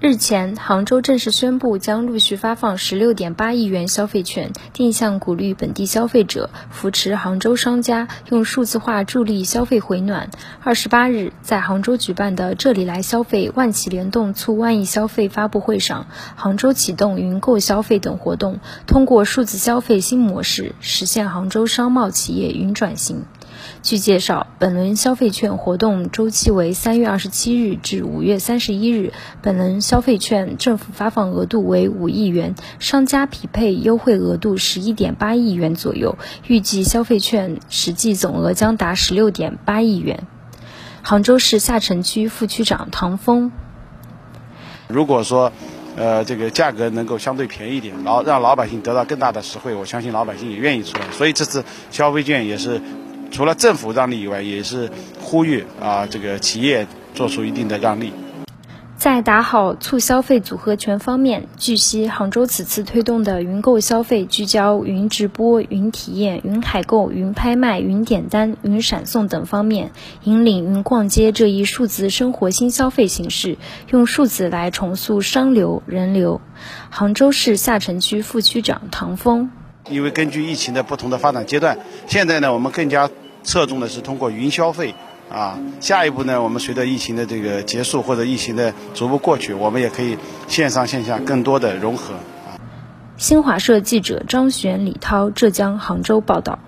日前，杭州正式宣布将陆续发放十六点八亿元消费券，定向鼓励本地消费者，扶持杭州商家用数字化助力消费回暖。二十八日，在杭州举办的“这里来消费，万企联动促万亿消费”发布会上，杭州启动云购消费等活动，通过数字消费新模式，实现杭州商贸企业云转型。据介绍，本轮消费券活动周期为三月二十七日至五月三十一日。本轮消费券政府发放额度为五亿元，商家匹配优惠额度十一点八亿元左右。预计消费券实际总额将达十六点八亿元。杭州市下城区副区长唐峰：如果说，呃，这个价格能够相对便宜一点，然后让老百姓得到更大的实惠，我相信老百姓也愿意出来。所以这次消费券也是。除了政府让利以外，也是呼吁啊，这个企业做出一定的让利。在打好促消费组合拳方面，据悉，杭州此次推动的云购消费聚焦云直播、云体验、云海购、云拍卖、云点单、云闪送等方面，引领云逛街这一数字生活新消费形式，用数字来重塑商流人流。杭州市下城区副区长唐峰，因为根据疫情的不同的发展阶段，现在呢，我们更加。侧重的是通过云消费，啊，下一步呢，我们随着疫情的这个结束或者疫情的逐步过去，我们也可以线上线下更多的融合。新华社记者张璇、李涛，浙江杭州报道。